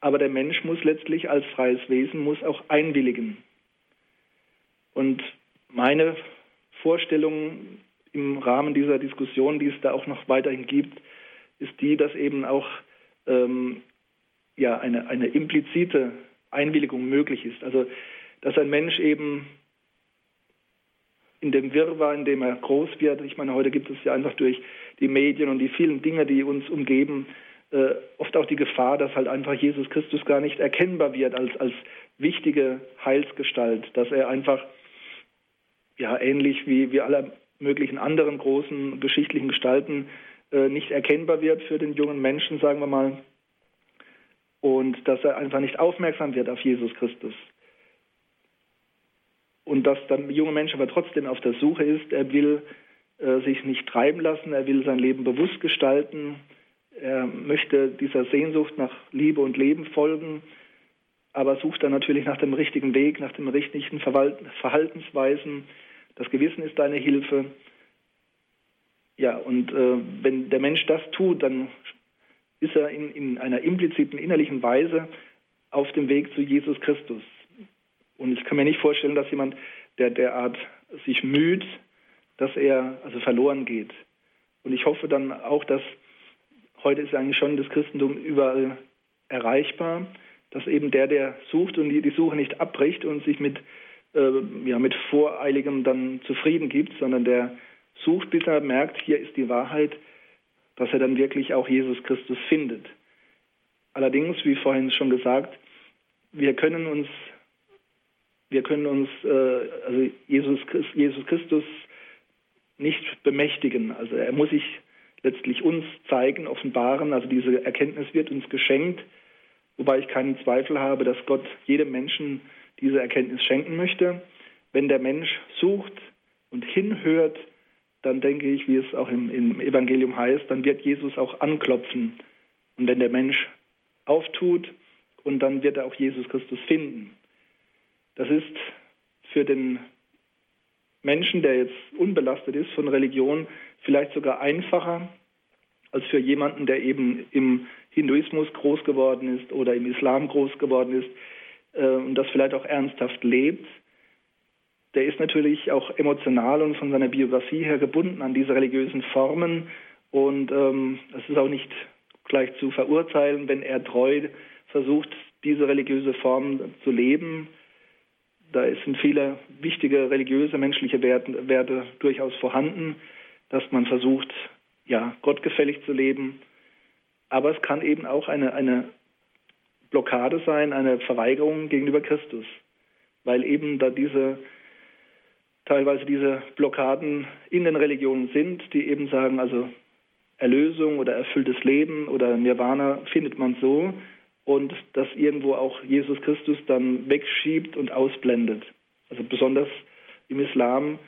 Aber der Mensch muss letztlich als freies Wesen, muss auch einwilligen. Und meine Vorstellung im Rahmen dieser Diskussion, die es da auch noch weiterhin gibt, ist die, dass eben auch ähm, ja, eine, eine implizite Einwilligung möglich ist. Also, dass ein Mensch eben in dem Wirrwarr, in dem er groß wird, ich meine, heute gibt es ja einfach durch die Medien und die vielen Dinge, die uns umgeben, äh, oft auch die Gefahr, dass halt einfach Jesus Christus gar nicht erkennbar wird als, als wichtige Heilsgestalt, dass er einfach ja ähnlich wie, wie alle möglichen anderen großen geschichtlichen Gestalten äh, nicht erkennbar wird für den jungen Menschen, sagen wir mal, und dass er einfach nicht aufmerksam wird auf Jesus Christus. Und dass dann junge Mensch aber trotzdem auf der Suche ist, er will äh, sich nicht treiben lassen, er will sein Leben bewusst gestalten, er möchte dieser Sehnsucht nach Liebe und Leben folgen, aber sucht dann natürlich nach dem richtigen Weg, nach den richtigen Verhaltensweisen. Das Gewissen ist deine Hilfe. Ja, und äh, wenn der Mensch das tut, dann ist er in, in einer impliziten innerlichen Weise auf dem Weg zu Jesus Christus. Und ich kann mir nicht vorstellen, dass jemand, der derart sich müht, dass er also verloren geht. Und ich hoffe dann auch, dass heute ist eigentlich schon das Christentum überall erreichbar, dass eben der, der sucht und die, Suche nicht abbricht und sich mit, äh, ja, mit voreiligem dann zufrieden gibt, sondern der sucht, bis er merkt, hier ist die Wahrheit, dass er dann wirklich auch Jesus Christus findet. Allerdings, wie vorhin schon gesagt, wir können uns, wir können uns, äh, also Jesus, Jesus Christus nicht bemächtigen. Also er muss sich letztlich uns zeigen, offenbaren. Also diese Erkenntnis wird uns geschenkt, wobei ich keinen Zweifel habe, dass Gott jedem Menschen diese Erkenntnis schenken möchte. Wenn der Mensch sucht und hinhört, dann denke ich, wie es auch im, im Evangelium heißt, dann wird Jesus auch anklopfen. Und wenn der Mensch auftut, und dann wird er auch Jesus Christus finden. Das ist für den Menschen, der jetzt unbelastet ist von Religion, vielleicht sogar einfacher als für jemanden, der eben im Hinduismus groß geworden ist oder im Islam groß geworden ist äh, und das vielleicht auch ernsthaft lebt der ist natürlich auch emotional und von seiner Biografie her gebunden an diese religiösen Formen. Und ähm, es ist auch nicht gleich zu verurteilen, wenn er treu versucht, diese religiöse Form zu leben. Da sind viele wichtige religiöse, menschliche Werte, Werte durchaus vorhanden, dass man versucht, ja, gottgefällig zu leben. Aber es kann eben auch eine, eine Blockade sein, eine Verweigerung gegenüber Christus, weil eben da diese teilweise diese Blockaden in den Religionen sind, die eben sagen, also Erlösung oder erfülltes Leben oder Nirvana findet man so und das irgendwo auch Jesus Christus dann wegschiebt und ausblendet. Also besonders im Islam,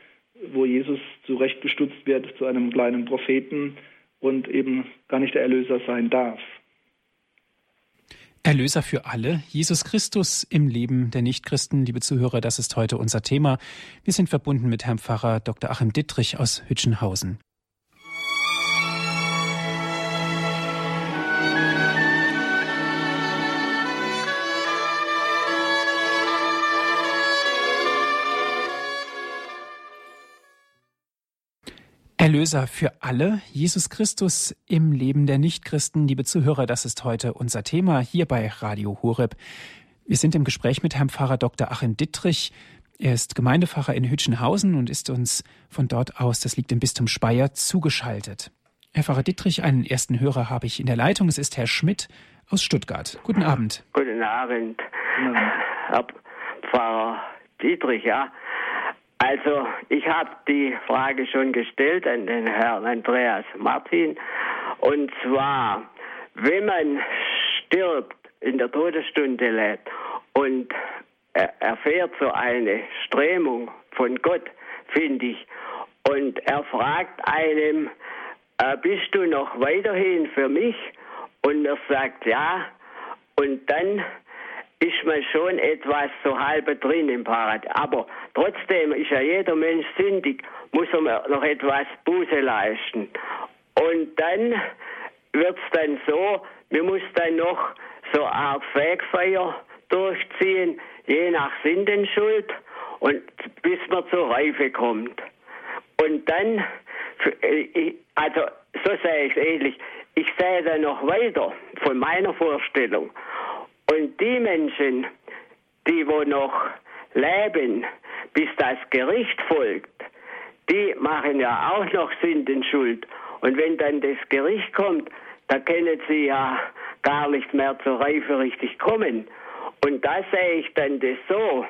wo Jesus zurechtgestutzt wird zu einem kleinen Propheten und eben gar nicht der Erlöser sein darf. Erlöser für alle, Jesus Christus im Leben der Nichtchristen. Liebe Zuhörer, das ist heute unser Thema. Wir sind verbunden mit Herrn Pfarrer Dr. Achim Dittrich aus Hütchenhausen. Erlöser für alle, Jesus Christus im Leben der Nichtchristen. Liebe Zuhörer, das ist heute unser Thema hier bei Radio Horeb. Wir sind im Gespräch mit Herrn Pfarrer Dr. Achim Dittrich. Er ist Gemeindepfarrer in Hütchenhausen und ist uns von dort aus, das liegt im Bistum Speyer, zugeschaltet. Herr Pfarrer Dittrich, einen ersten Hörer habe ich in der Leitung. Es ist Herr Schmidt aus Stuttgart. Guten Abend. Guten Abend, Herr Pfarrer Dietrich, ja. Also, ich habe die Frage schon gestellt an den Herrn Andreas Martin. Und zwar, wenn man stirbt, in der Todesstunde lebt und erfährt so eine Strömung von Gott, finde ich, und er fragt einem, äh, bist du noch weiterhin für mich? Und er sagt ja. Und dann ist man schon etwas so halb drin im Paradies. Aber trotzdem ist ja jeder Mensch sündig, muss er noch etwas Buße leisten. Und dann wird es dann so, wir muss dann noch so eine Art Fegfeier durchziehen, je nach Sündenschuld, und bis man zur Reife kommt. Und dann, äh, also so sehe ich es ähnlich, ich sehe dann noch weiter von meiner Vorstellung. Und die Menschen, die wo noch leben, bis das Gericht folgt, die machen ja auch noch Sündenschuld. Und wenn dann das Gericht kommt, da können sie ja gar nicht mehr zur Reife richtig kommen. Und da sehe ich dann das so,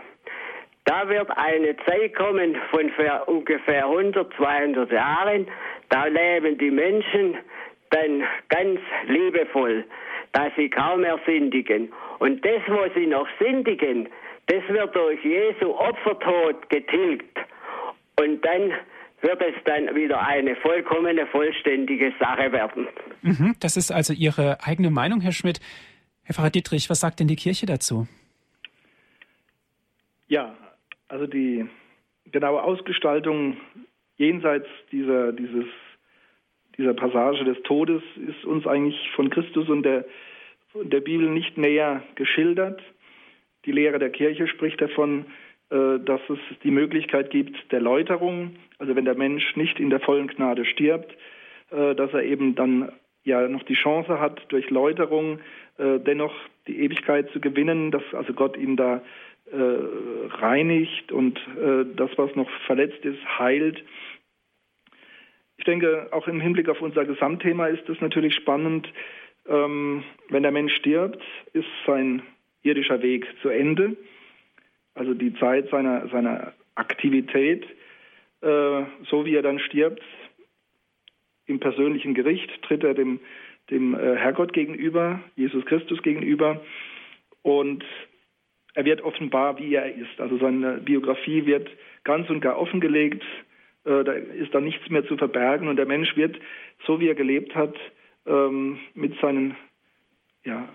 da wird eine Zeit kommen von ungefähr 100, 200 Jahren, da leben die Menschen dann ganz liebevoll, dass sie kaum mehr sündigen. Und das, wo sie noch sündigen, das wird durch Jesu Opfertod getilgt. Und dann wird es dann wieder eine vollkommene, vollständige Sache werden. Mhm, das ist also Ihre eigene Meinung, Herr Schmidt. Herr Pfarrer Dietrich, was sagt denn die Kirche dazu? Ja, also die genaue Ausgestaltung jenseits dieser, dieses, dieser Passage des Todes ist uns eigentlich von Christus und der, der Bibel nicht näher geschildert. Die Lehre der Kirche spricht davon, äh, dass es die Möglichkeit gibt der Läuterung, also wenn der Mensch nicht in der vollen Gnade stirbt, äh, dass er eben dann ja noch die Chance hat, durch Läuterung äh, dennoch die Ewigkeit zu gewinnen, dass also Gott ihn da reinigt und das, was noch verletzt ist, heilt. Ich denke, auch im Hinblick auf unser Gesamtthema ist es natürlich spannend, ähm, wenn der Mensch stirbt, ist sein irdischer Weg zu Ende, also die Zeit seiner, seiner Aktivität, äh, so wie er dann stirbt, im persönlichen Gericht tritt er dem, dem äh, Herrgott gegenüber, Jesus Christus gegenüber und er wird offenbar, wie er ist. Also seine Biografie wird ganz und gar offengelegt. Äh, da ist da nichts mehr zu verbergen und der Mensch wird, so wie er gelebt hat, ähm, mit seinen, ja,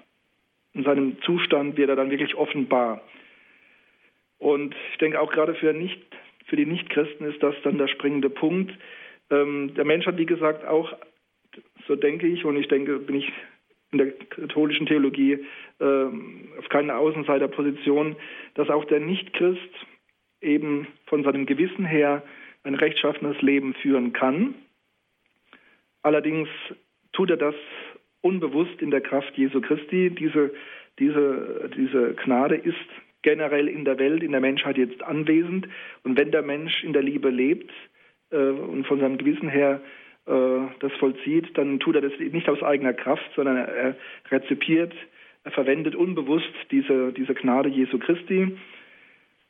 in seinem Zustand wird er dann wirklich offenbar. Und ich denke auch gerade für, nicht, für die Nichtchristen ist das dann der springende Punkt. Ähm, der Mensch hat, wie gesagt, auch, so denke ich, und ich denke, bin ich in der katholischen Theologie äh, auf keine Außenseiterposition, dass auch der Nichtchrist eben von seinem Gewissen her ein rechtschaffenes Leben führen kann. Allerdings tut er das unbewusst in der Kraft Jesu Christi. Diese, diese, diese Gnade ist generell in der Welt, in der Menschheit jetzt anwesend. Und wenn der Mensch in der Liebe lebt äh, und von seinem Gewissen her äh, das vollzieht, dann tut er das nicht aus eigener Kraft, sondern er rezipiert, er verwendet unbewusst diese, diese Gnade Jesu Christi.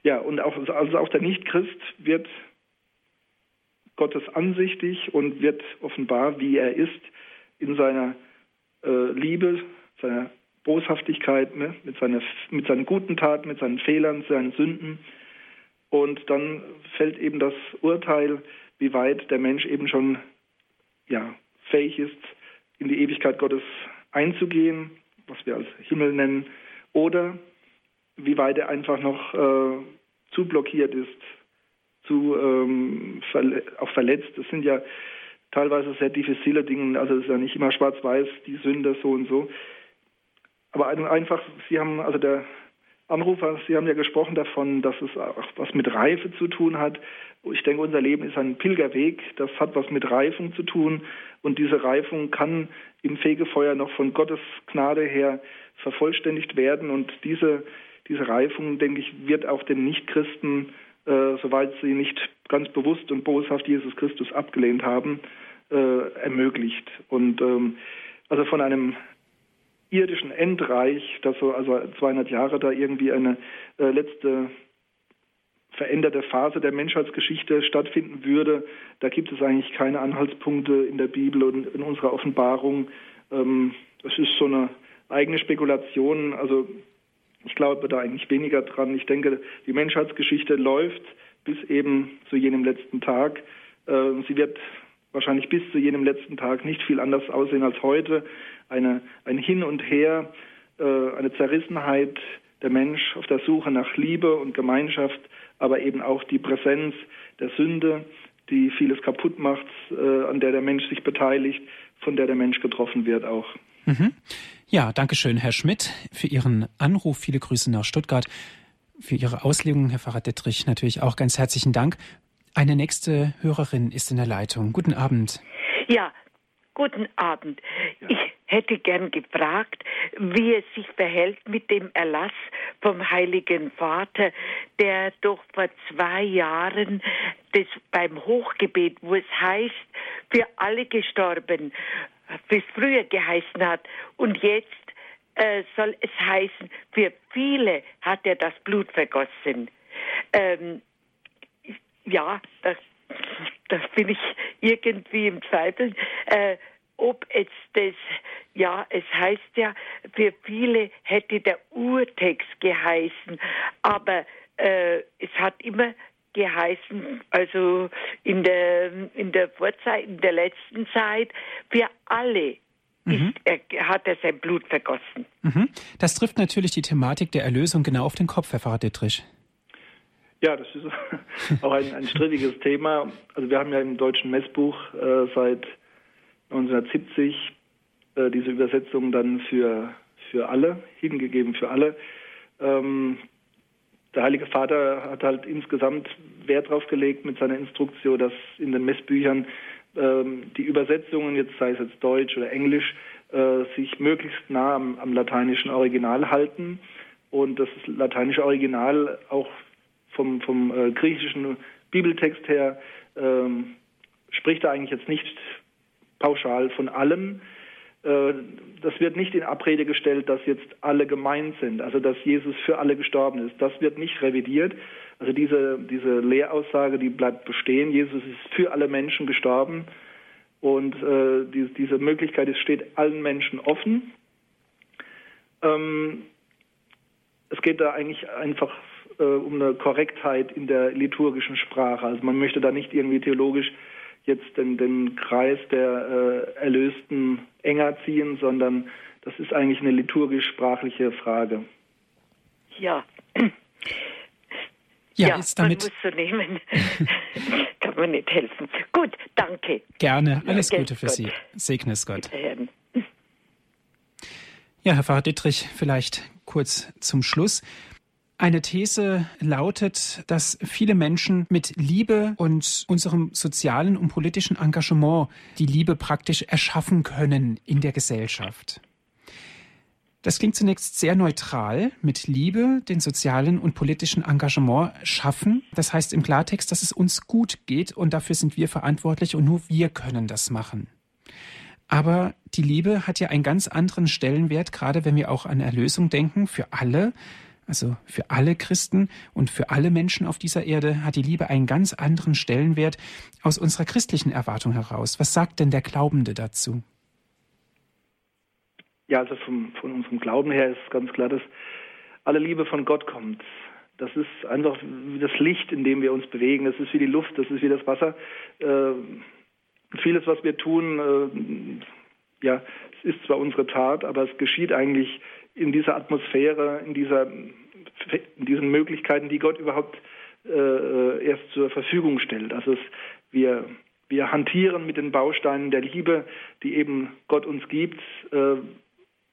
Ja, und auch, also auch der Nichtchrist wird Gottes ansichtig und wird offenbar, wie er ist, in seiner äh, Liebe, seiner Boshaftigkeit, ne, mit, seiner, mit seinen guten Taten, mit seinen Fehlern, seinen Sünden. Und dann fällt eben das Urteil, wie weit der Mensch eben schon ja, fähig ist, in die Ewigkeit Gottes einzugehen, was wir als Himmel nennen, oder wie weit er einfach noch äh, zu blockiert ist, zu ähm, verle auch verletzt. Das sind ja teilweise sehr diffizile Dinge, also es ist ja nicht immer schwarz-weiß, die Sünde so und so. Aber einfach, Sie haben, also der Anrufer, Sie haben ja gesprochen davon, dass es auch was mit Reife zu tun hat. Ich denke, unser Leben ist ein Pilgerweg. Das hat was mit Reifung zu tun. Und diese Reifung kann im Fegefeuer noch von Gottes Gnade her vervollständigt werden. Und diese, diese Reifung, denke ich, wird auch den Nichtchristen, äh, soweit sie nicht ganz bewusst und boshaft Jesus Christus abgelehnt haben, äh, ermöglicht. Und ähm, also von einem irdischen Endreich, das so also 200 Jahre da irgendwie eine äh, letzte veränderte Phase der Menschheitsgeschichte stattfinden würde, da gibt es eigentlich keine Anhaltspunkte in der Bibel und in unserer Offenbarung. Ähm, das ist so eine eigene Spekulation. Also ich glaube da eigentlich weniger dran. Ich denke, die Menschheitsgeschichte läuft bis eben zu jenem letzten Tag. Äh, sie wird wahrscheinlich bis zu jenem letzten Tag nicht viel anders aussehen als heute. Eine, ein Hin und Her, äh, eine Zerrissenheit der Mensch auf der Suche nach Liebe und Gemeinschaft, aber eben auch die Präsenz der Sünde, die vieles kaputt macht, äh, an der der Mensch sich beteiligt, von der der Mensch getroffen wird auch. Mhm. Ja, danke schön, Herr Schmidt, für Ihren Anruf. Viele Grüße nach Stuttgart. Für Ihre Auslegung, Herr Pfarrer Dittrich, natürlich auch ganz herzlichen Dank. Eine nächste Hörerin ist in der Leitung. Guten Abend. Ja, guten Abend. Ja. Ich hätte gern gefragt, wie es sich verhält mit dem Erlass vom Heiligen Vater, der doch vor zwei Jahren das beim Hochgebet, wo es heißt, für alle gestorben, es früher geheißen hat. Und jetzt äh, soll es heißen, für viele hat er das Blut vergossen. Ähm, ja, das, das bin ich irgendwie im Zweifel. Äh, ob es das, ja, es heißt ja, für viele hätte der Urtext geheißen, aber äh, es hat immer geheißen, also in der, in der Vorzeit, in der letzten Zeit, für alle mhm. ist, er, hat er sein Blut vergossen. Mhm. Das trifft natürlich die Thematik der Erlösung genau auf den Kopf, Herr Pfarrer Dittrich. Ja, das ist (laughs) auch ein, ein strittiges Thema. Also wir haben ja im deutschen Messbuch äh, seit 1970 äh, diese Übersetzung dann für, für alle, hingegeben für alle. Ähm, der Heilige Vater hat halt insgesamt Wert darauf gelegt mit seiner Instruktion, dass in den Messbüchern ähm, die Übersetzungen, jetzt sei es jetzt Deutsch oder Englisch, äh, sich möglichst nah am, am, lateinischen Original halten und das lateinische Original auch vom, vom äh, griechischen Bibeltext her ähm, spricht da eigentlich jetzt nicht pauschal von allem, äh, das wird nicht in Abrede gestellt, dass jetzt alle gemeint sind, also dass Jesus für alle gestorben ist. Das wird nicht revidiert. Also diese, diese Lehraussage, die bleibt bestehen. Jesus ist für alle Menschen gestorben. Und äh, die, diese Möglichkeit es steht allen Menschen offen. Ähm, es geht da eigentlich einfach äh, um eine Korrektheit in der liturgischen Sprache. Also man möchte da nicht irgendwie theologisch jetzt den, den Kreis der äh, Erlösten enger ziehen, sondern das ist eigentlich eine liturgisch-sprachliche Frage. Ja. Ja, ja ist damit. Man muss so nehmen. (laughs) Kann man nicht helfen. Gut, danke. Gerne. Alles ja, Gute für Gott. Sie. Segne es Gott. Ja, Herr Pfarrer Dittrich, vielleicht kurz zum Schluss. Eine These lautet, dass viele Menschen mit Liebe und unserem sozialen und politischen Engagement die Liebe praktisch erschaffen können in der Gesellschaft. Das klingt zunächst sehr neutral, mit Liebe den sozialen und politischen Engagement schaffen. Das heißt im Klartext, dass es uns gut geht und dafür sind wir verantwortlich und nur wir können das machen. Aber die Liebe hat ja einen ganz anderen Stellenwert, gerade wenn wir auch an Erlösung denken, für alle, also für alle Christen und für alle Menschen auf dieser Erde hat die Liebe einen ganz anderen Stellenwert aus unserer christlichen Erwartung heraus. Was sagt denn der Glaubende dazu? Ja, also vom, von unserem Glauben her ist ganz klar, dass alle Liebe von Gott kommt. Das ist einfach wie das Licht, in dem wir uns bewegen. Das ist wie die Luft, das ist wie das Wasser. Äh, vieles, was wir tun, äh, ja, es ist zwar unsere Tat, aber es geschieht eigentlich in dieser Atmosphäre, in, dieser, in diesen Möglichkeiten, die Gott überhaupt äh, erst zur Verfügung stellt. Also es, wir, wir hantieren mit den Bausteinen der Liebe, die eben Gott uns gibt. Äh,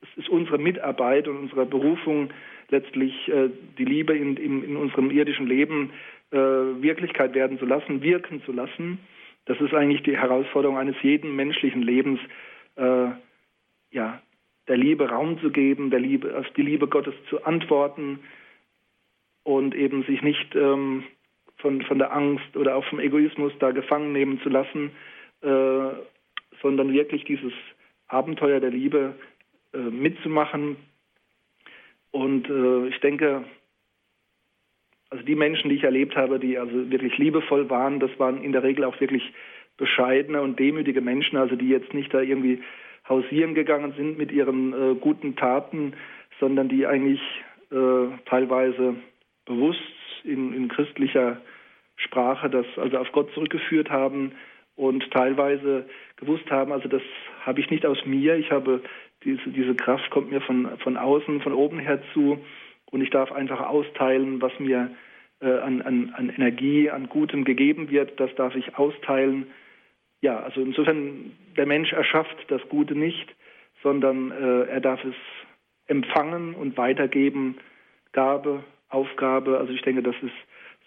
es ist unsere Mitarbeit und unsere Berufung, letztlich äh, die Liebe in, in, in, unserem irdischen Leben äh, Wirklichkeit werden zu lassen, wirken zu lassen. Das ist eigentlich die Herausforderung eines jeden menschlichen Lebens, äh, ja, der Liebe Raum zu geben, der Liebe, auf die Liebe Gottes zu antworten und eben sich nicht ähm, von, von der Angst oder auch vom Egoismus da gefangen nehmen zu lassen, äh, sondern wirklich dieses Abenteuer der Liebe äh, mitzumachen. Und äh, ich denke, also die Menschen, die ich erlebt habe, die also wirklich liebevoll waren, das waren in der Regel auch wirklich bescheidene und demütige Menschen, also die jetzt nicht da irgendwie hausieren gegangen sind mit ihren äh, guten Taten, sondern die eigentlich äh, teilweise bewusst in, in christlicher Sprache das also auf Gott zurückgeführt haben und teilweise gewusst haben, also das habe ich nicht aus mir, ich habe diese, diese Kraft kommt mir von, von außen, von oben her zu und ich darf einfach austeilen, was mir äh, an, an, an Energie, an Gutem gegeben wird, das darf ich austeilen. Ja, also insofern, der Mensch erschafft das Gute nicht, sondern äh, er darf es empfangen und weitergeben, Gabe, Aufgabe. Also ich denke, das ist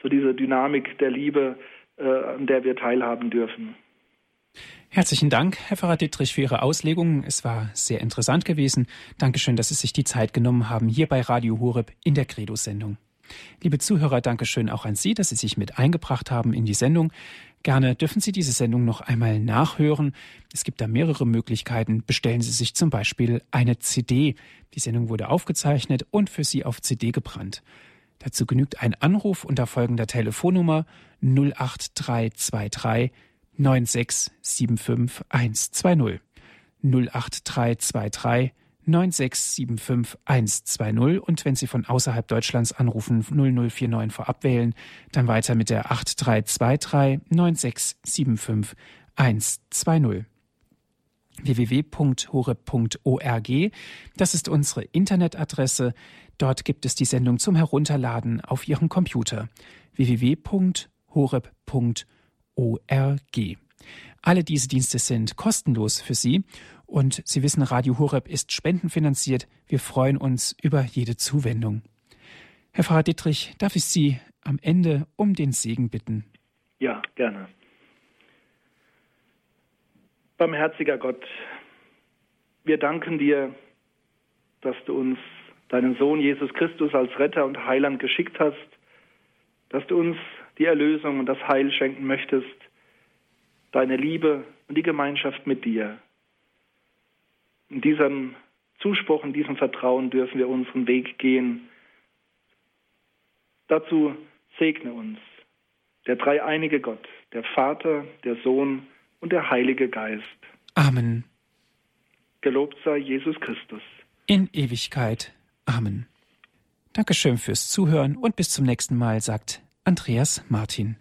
so diese Dynamik der Liebe, äh, an der wir teilhaben dürfen. Herzlichen Dank, Herr Pfarrer Dittrich, für Ihre Auslegung. Es war sehr interessant gewesen. Dankeschön, dass Sie sich die Zeit genommen haben, hier bei Radio Horeb in der Credo-Sendung. Liebe Zuhörer, Dankeschön auch an Sie, dass Sie sich mit eingebracht haben in die Sendung. Gerne dürfen Sie diese Sendung noch einmal nachhören. Es gibt da mehrere Möglichkeiten. Bestellen Sie sich zum Beispiel eine CD. Die Sendung wurde aufgezeichnet und für Sie auf CD gebrannt. Dazu genügt ein Anruf unter folgender Telefonnummer 08323 9675120. 08323 9675120 und wenn Sie von außerhalb Deutschlands anrufen 0049 vorab wählen, dann weiter mit der 8323 9675120 www.hore.org. Das ist unsere Internetadresse. Dort gibt es die Sendung zum Herunterladen auf Ihrem Computer. www.horeb.org. Alle diese Dienste sind kostenlos für Sie und Sie wissen, Radio Horeb ist spendenfinanziert. Wir freuen uns über jede Zuwendung. Herr Pfarrer Dittrich, darf ich Sie am Ende um den Segen bitten? Ja, gerne. Barmherziger Gott, wir danken dir, dass du uns deinen Sohn Jesus Christus als Retter und Heiland geschickt hast, dass du uns die Erlösung und das Heil schenken möchtest, deine Liebe und die Gemeinschaft mit dir. In diesem Zuspruch, in diesem Vertrauen dürfen wir unseren Weg gehen. Dazu segne uns der dreieinige Gott, der Vater, der Sohn und der Heilige Geist. Amen. Gelobt sei Jesus Christus. In Ewigkeit. Amen. Dankeschön fürs Zuhören und bis zum nächsten Mal, sagt Andreas Martin.